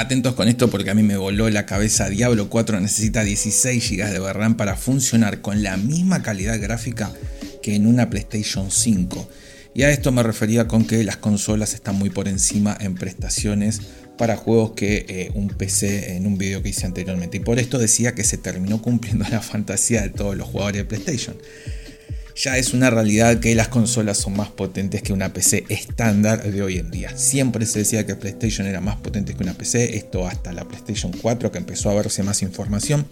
Atentos con esto porque a mí me voló la cabeza. Diablo 4 necesita 16 GB de RAM para funcionar con la misma calidad gráfica que en una PlayStation 5. Y a esto me refería con que las consolas están muy por encima en prestaciones para juegos que eh, un PC en un video que hice anteriormente. Y por esto decía que se terminó cumpliendo la fantasía de todos los jugadores de PlayStation ya es una realidad que las consolas son más potentes que una PC estándar de hoy en día. Siempre se decía que PlayStation era más potente que una PC, esto hasta la PlayStation 4 que empezó a verse más información,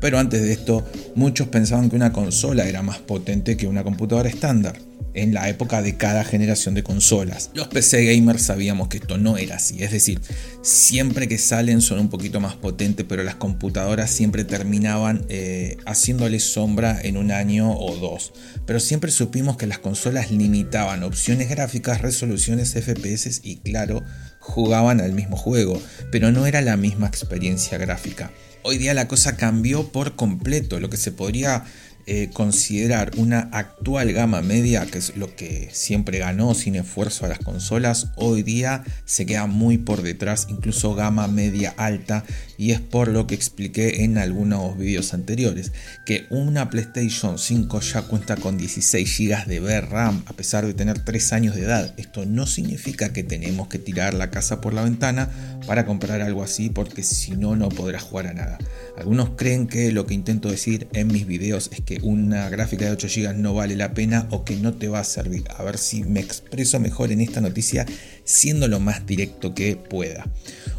pero antes de esto muchos pensaban que una consola era más potente que una computadora estándar en la época de cada generación de consolas. Los PC gamers sabíamos que esto no era así, es decir, siempre que salen son un poquito más potentes, pero las computadoras siempre terminaban eh, haciéndole sombra en un año o dos. Pero siempre supimos que las consolas limitaban opciones gráficas, resoluciones, FPS y claro, jugaban al mismo juego, pero no era la misma experiencia gráfica. Hoy día la cosa cambió por completo, lo que se podría eh, considerar una actual gama media, que es lo que siempre ganó sin esfuerzo a las consolas, hoy día se queda muy por detrás, incluso gama media alta, y es por lo que expliqué en algunos vídeos anteriores, que una PlayStation 5 ya cuenta con 16 GB de VRAM a pesar de tener 3 años de edad. Esto no significa que tenemos que tirar la casa por la ventana para comprar algo así, porque si no, no podrás jugar a nada. Algunos creen que lo que intento decir en mis videos es que una gráfica de 8 GB no vale la pena o que no te va a servir. A ver si me expreso mejor en esta noticia siendo lo más directo que pueda.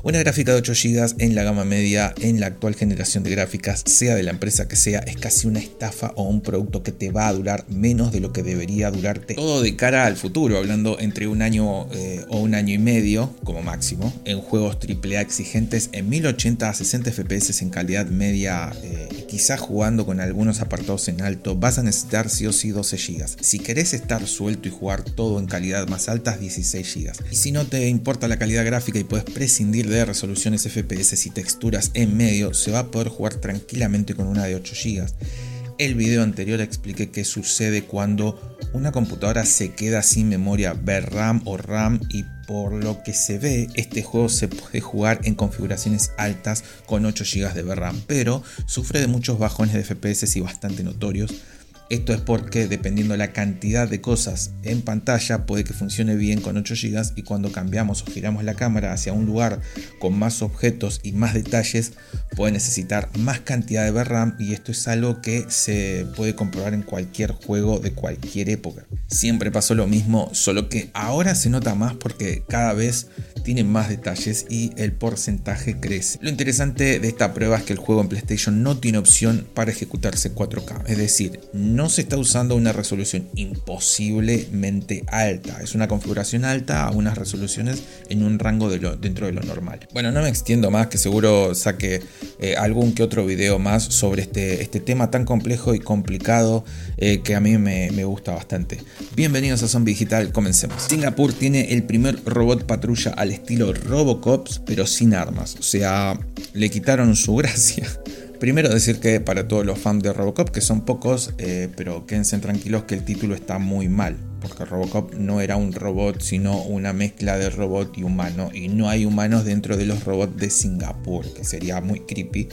Una gráfica de 8 GB en la gama media en la actual generación de gráficas, sea de la empresa que sea, es casi una estafa o un producto que te va a durar menos de lo que debería durarte. Todo de cara al futuro, hablando entre un año eh, o un año y medio como máximo, en juegos AAA exigentes en 1080 a 60 FPS en calidad media eh, quizás jugando con algunos apartados en alto, vas a necesitar sí o sí 12 GB. Si querés estar suelto y jugar todo en calidad más alta, 16 GB. Y si no te importa la calidad gráfica y puedes prescindir de resoluciones FPS y texturas en medio, se va a poder jugar tranquilamente con una de 8 GB. El video anterior expliqué qué sucede cuando una computadora se queda sin memoria VRAM o RAM y por lo que se ve este juego se puede jugar en configuraciones altas con 8 GB de VRAM, pero sufre de muchos bajones de FPS y bastante notorios esto es porque dependiendo la cantidad de cosas en pantalla puede que funcione bien con 8 GB y cuando cambiamos o giramos la cámara hacia un lugar con más objetos y más detalles puede necesitar más cantidad de VRAM y esto es algo que se puede comprobar en cualquier juego de cualquier época. Siempre pasó lo mismo, solo que ahora se nota más porque cada vez tiene más detalles y el porcentaje crece. Lo interesante de esta prueba es que el juego en PlayStation no tiene opción para ejecutarse 4K, es decir, se está usando una resolución imposiblemente alta, es una configuración alta a unas resoluciones en un rango dentro de lo normal. Bueno, no me extiendo más, que seguro saque eh, algún que otro video más sobre este, este tema tan complejo y complicado eh, que a mí me, me gusta bastante. Bienvenidos a Zombie Digital, comencemos. Singapur tiene el primer robot patrulla al estilo Robocops, pero sin armas. O sea, le quitaron su gracia. Primero decir que para todos los fans de Robocop, que son pocos, eh, pero quédense tranquilos que el título está muy mal, porque Robocop no era un robot, sino una mezcla de robot y humano, y no hay humanos dentro de los robots de Singapur, que sería muy creepy,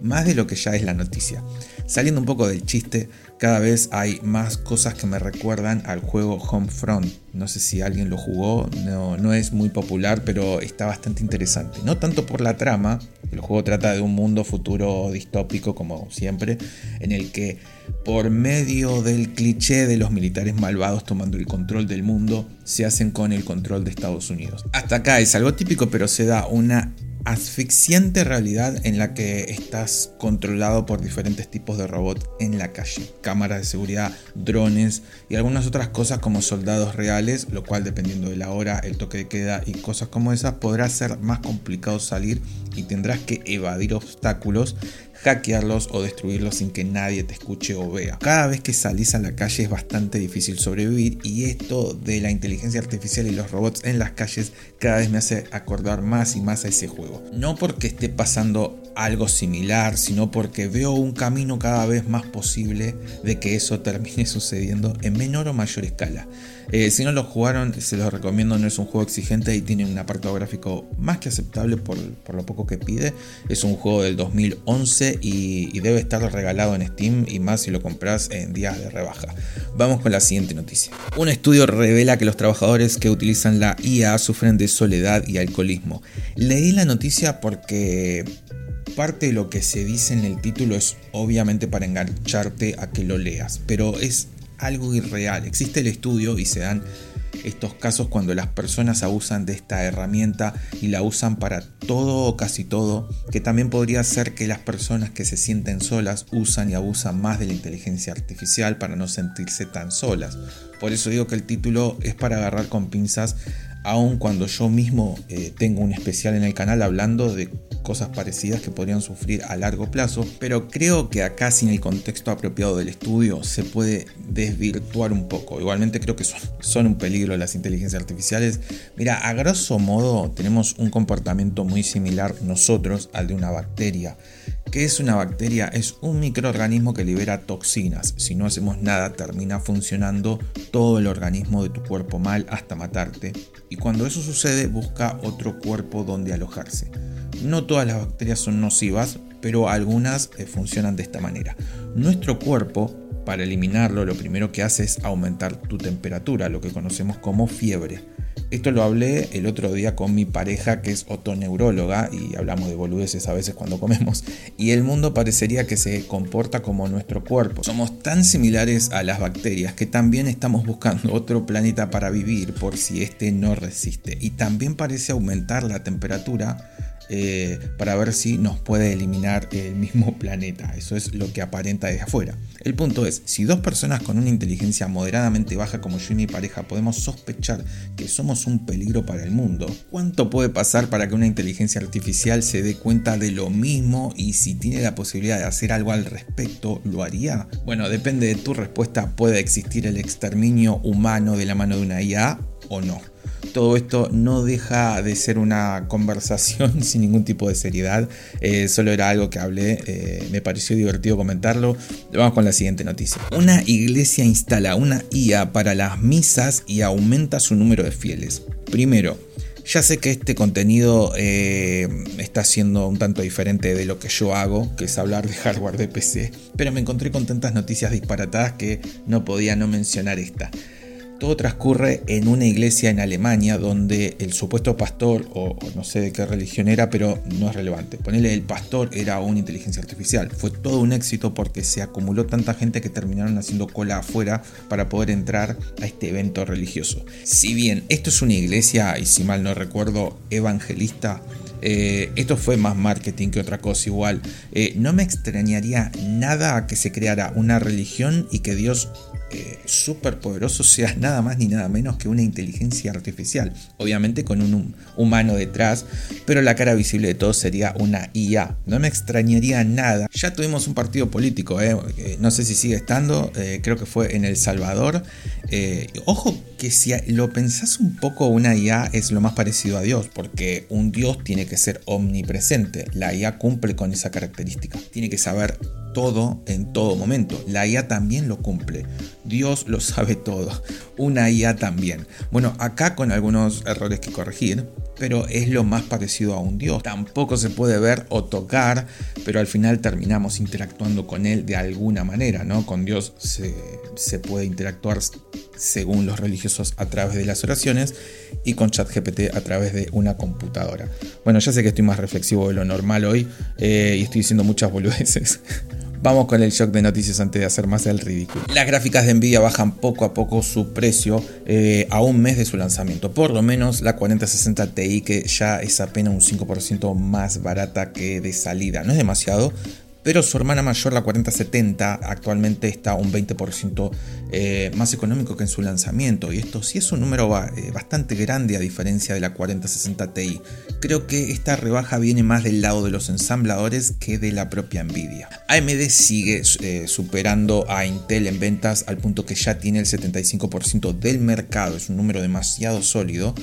más de lo que ya es la noticia. Saliendo un poco del chiste, cada vez hay más cosas que me recuerdan al juego Homefront. No sé si alguien lo jugó, no, no es muy popular, pero está bastante interesante. No tanto por la trama, el juego trata de un mundo futuro distópico, como siempre, en el que por medio del cliché de los militares malvados tomando el control del mundo, se hacen con el control de Estados Unidos. Hasta acá es algo típico, pero se da una asfixiante realidad en la que estás controlado por diferentes tipos de robots en la calle. Cámaras de seguridad, drones y algunas otras cosas como soldados reales, lo cual dependiendo de la hora, el toque de queda y cosas como esas podrá ser más complicado salir y tendrás que evadir obstáculos hackearlos o destruirlos sin que nadie te escuche o vea. Cada vez que salís a la calle es bastante difícil sobrevivir y esto de la inteligencia artificial y los robots en las calles cada vez me hace acordar más y más a ese juego. No porque esté pasando algo similar, sino porque veo un camino cada vez más posible de que eso termine sucediendo en menor o mayor escala. Eh, si no lo jugaron, se los recomiendo, no es un juego exigente y tiene un apartado gráfico más que aceptable por, lo poco que pide. Es un juego del 2011 y, y, debe estar regalado en Steam y más si lo compras en días de rebaja. Vamos con la siguiente noticia. Un estudio revela que los trabajadores que utilizan la IA sufren de soledad y alcoholismo. Leí la noticia porque parte de lo que se dice en el título es obviamente para engancharte a que lo leas, pero es algo irreal. Existe el estudio y se dan estos casos cuando las personas abusan de esta herramienta y la usan para todo o casi todo, que también podría ser que las personas que se sienten solas usan y abusan más de la inteligencia artificial para no sentirse tan solas. Por eso digo que el título es para agarrar con pinzas aun cuando yo mismo eh, tengo un especial en el canal hablando de cosas parecidas que podrían sufrir a largo plazo, pero creo que acá sin el contexto apropiado del estudio se puede desvirtuar un poco. Igualmente creo que son, son un peligro las inteligencias artificiales. Mira, a grosso modo tenemos un comportamiento muy similar nosotros al de una bacteria. ¿Qué es una bacteria? Es un microorganismo que libera toxinas. Si no hacemos nada, termina funcionando todo el organismo de tu cuerpo mal hasta matarte. Y cuando eso sucede, busca otro cuerpo donde alojarse. No todas las bacterias son nocivas, pero algunas eh, funcionan de esta manera. Nuestro cuerpo, para eliminarlo, lo primero que hace es aumentar tu temperatura, lo que conocemos como fiebre. Esto lo hablé el otro día con mi pareja que es otoneuróloga y hablamos de boludeces a veces cuando comemos. Y el mundo parecería que se comporta como nuestro cuerpo. Somos tan similares a las bacterias que también estamos buscando otro planeta para vivir por si este no resiste. Y también parece aumentar la temperatura eh, para ver si nos puede eliminar el mismo planeta. Eso es lo que aparenta desde afuera. El punto es, si dos personas con una inteligencia moderadamente baja como yo y mi pareja podemos sospechar que somos un peligro para el mundo, ¿cuánto puede pasar para que una inteligencia artificial se dé cuenta de lo mismo y si tiene la posibilidad de hacer algo al respecto, lo haría? Bueno, depende de tu respuesta, puede existir el exterminio humano de la mano de una IA o no todo esto no deja de ser una conversación sin ningún tipo de seriedad. Eh, solo era algo que hablé, eh, me pareció divertido comentarlo. Vamos con la siguiente noticia. Una iglesia instala una IA para las misas y aumenta su número de fieles. Primero, ya sé que este contenido eh, está siendo un tanto diferente de lo que yo hago, que es hablar de hardware de PC, pero me encontré con tantas noticias disparatadas que no podía no mencionar esta. Todo transcurre en una iglesia en Alemania donde el supuesto pastor, o, no sé de qué religión era, pero no es relevante. Ponele, el pastor era una inteligencia artificial. Fue todo un éxito porque se acumuló tanta gente que terminaron haciendo cola afuera para poder entrar a este evento religioso. Si bien esto es una iglesia, y si mal no recuerdo, evangelista, eh, esto fue más marketing que otra cosa igual. Eh, no me extrañaría nada que se creara una religión y que Dios eh, súper poderoso sea nada más ni nada menos que una inteligencia artificial. Obviamente con un humano detrás, pero la cara visible de todo sería una IA. No me extrañaría nada. Ya tuvimos un partido político, eh, eh, no sé si sigue estando, creo que fue en El Salvador. ojo que si lo pensás un poco, una IA es lo más parecido a Dios, porque un Dios tiene que ser omnipresente. La IA cumple con esa característica. Tiene que saber todo en todo momento. La IA también lo cumple. Dios lo sabe todo. Una IA también. Bueno, acá con algunos errores que corregir, pero es lo más parecido a un Dios. Tampoco se puede ver o tocar, pero al final terminamos interactuando con Él de alguna manera, ¿no? Con Dios se, se puede interactuar según los religiosos a través de las oraciones y con ChatGPT a través de una computadora. Bueno, ya sé que estoy más reflexivo de lo normal hoy eh, y estoy diciendo muchas boludeces. Vamos con el shock de noticias antes de hacer más el ridículo. Las gráficas de Nvidia bajan poco a poco su precio eh, a un mes de su lanzamiento. Por lo menos la 4060 Ti que ya es apenas un 5% más barata que de salida. No es demasiado, pero su hermana mayor, la 4070, actualmente está un 20% eh, más económico que en su lanzamiento. Y esto sí es un número eh, bastante grande a diferencia de la 4060 Ti. Creo que esta rebaja viene más del lado de los ensambladores que de la propia Nvidia. AMD sigue eh, superando a Intel en ventas al punto que ya tiene el 75% del mercado. Es un número demasiado sólido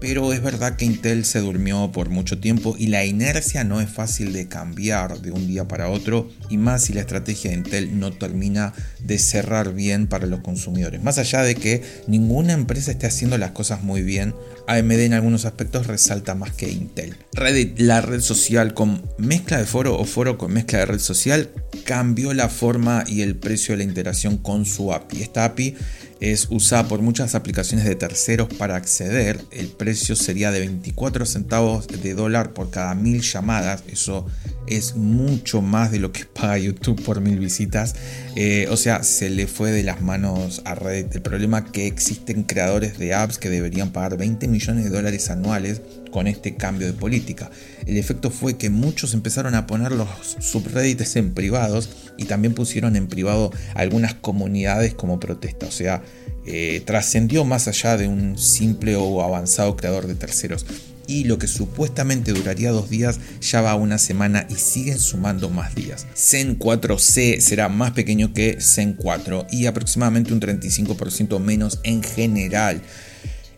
pero es verdad que Intel se durmió por mucho tiempo y la inercia no es fácil de cambiar de un día para otro y más si la estrategia de Intel no termina de cerrar bien para los consumidores. Más allá de que ninguna empresa esté haciendo las cosas muy bien, AMD en algunos aspectos resalta más que Intel. Reddit, la red social con mezcla de foro o foro con mezcla de red social, cambió la forma y el precio de la interacción con su API. Esta API es usada por muchas aplicaciones de terceros para acceder. El precio sería de 24 centavos de dólar por cada mil llamadas. Eso es mucho más de lo que paga YouTube por mil visitas. Eh, o sea, se le fue de las manos a Reddit. El problema es que existen creadores de apps que deberían pagar 20 millones de dólares anuales con este cambio de política. El efecto fue que muchos empezaron a poner los subreddits en privados y también pusieron en privado algunas comunidades como protesta. O sea, eh, trascendió más allá de un simple o avanzado creador de terceros. Y lo que supuestamente duraría dos días ya va una semana y siguen sumando más días. Zen 4C será más pequeño que Zen 4 y aproximadamente un 35% menos en general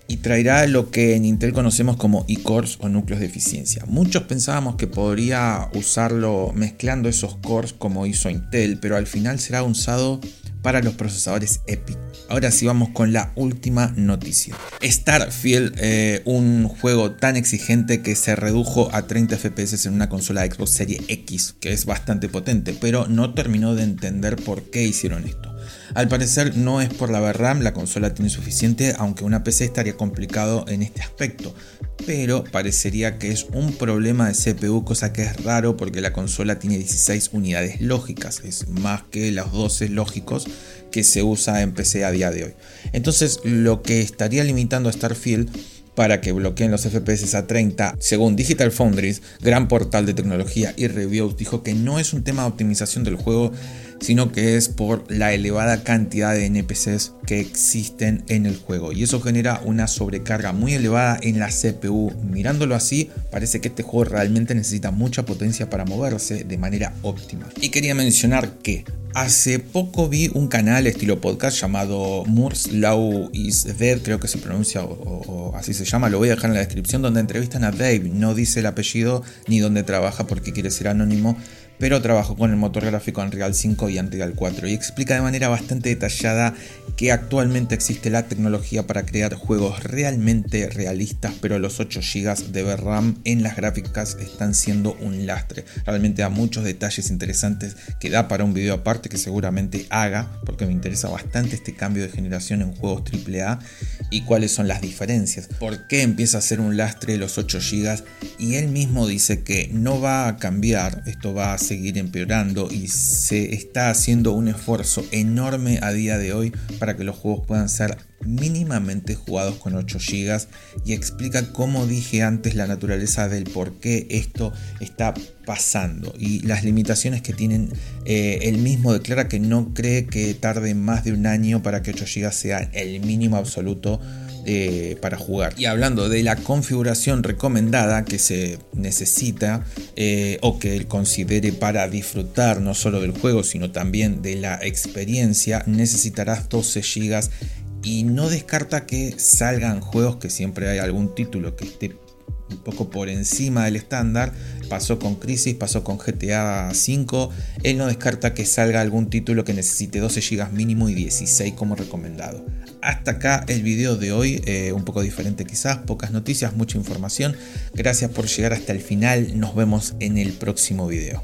y traerá lo que en Intel conocemos como e-cores o núcleos de eficiencia. Muchos pensábamos que podría usarlo mezclando esos cores como hizo Intel, pero al final será usado para los procesadores EPIC. Ahora sí vamos con la última noticia. Starfield, eh, un juego tan exigente que se redujo a 30 FPS en una consola Xbox Series X, que es bastante potente, pero no terminó de entender por qué hicieron esto. Al parecer no es por la VRAM, la consola tiene suficiente, aunque una PC estaría complicado en este aspecto. Pero parecería que es un problema de CPU, cosa que es raro porque la consola tiene 16 unidades lógicas, es más que los 12 lógicos que se usa en PC a día de hoy. Entonces lo que estaría limitando a Starfield para que bloqueen los FPS a 30. Según Digital Foundries, gran portal de tecnología y reviews, dijo que no es un tema de optimización del juego, sino que es por la elevada cantidad de NPCs que existen en el juego y eso genera una sobrecarga muy elevada en la CPU. Mirándolo así, parece que este juego realmente necesita mucha potencia para moverse de manera óptima. Y quería mencionar que Hace poco vi un canal estilo podcast llamado Moore's Law is Dead, creo que se pronuncia o, así se llama, lo voy a dejar en la descripción, donde entrevistan a Dave, no dice el apellido ni dónde trabaja porque quiere ser anónimo, pero trabajó con el motor gráfico Unreal 5 y Unreal 4 y explica de manera bastante detallada que actualmente existe la tecnología para crear juegos realmente realistas, pero los 8 GB de VRAM en las gráficas están siendo un lastre. Realmente da muchos detalles interesantes que da para un video aparte que seguramente haga, porque me interesa bastante este cambio de generación en juegos AAA y cuáles son las diferencias. ¿Por qué empieza a ser un lastre los 8 GB? Y él mismo dice que no va a cambiar, esto va a seguir empeorando y se está haciendo un esfuerzo enorme a día de hoy para que los juegos puedan ser mínimamente jugados con 8 GB y explica como dije antes la naturaleza del por qué esto está pasando y las limitaciones que tienen eh, él mismo declara que no cree que tarde más de un año para que 8 GB sea el mínimo absoluto eh, para jugar. Y hablando de la configuración recomendada que se necesita eh, o que él considere para disfrutar no solo del juego sino también de la experiencia, necesitarás 12 GB y no descarta que salgan juegos que siempre hay algún título que esté un poco por encima del estándar. Pasó con Crisis, pasó con GTA V. Él no descarta que salga algún título que necesite 12 GB mínimo y 16 como recomendado. Hasta acá el video de hoy, eh, un poco diferente quizás, pocas noticias, mucha información. Gracias por llegar hasta el final, nos vemos en el próximo video.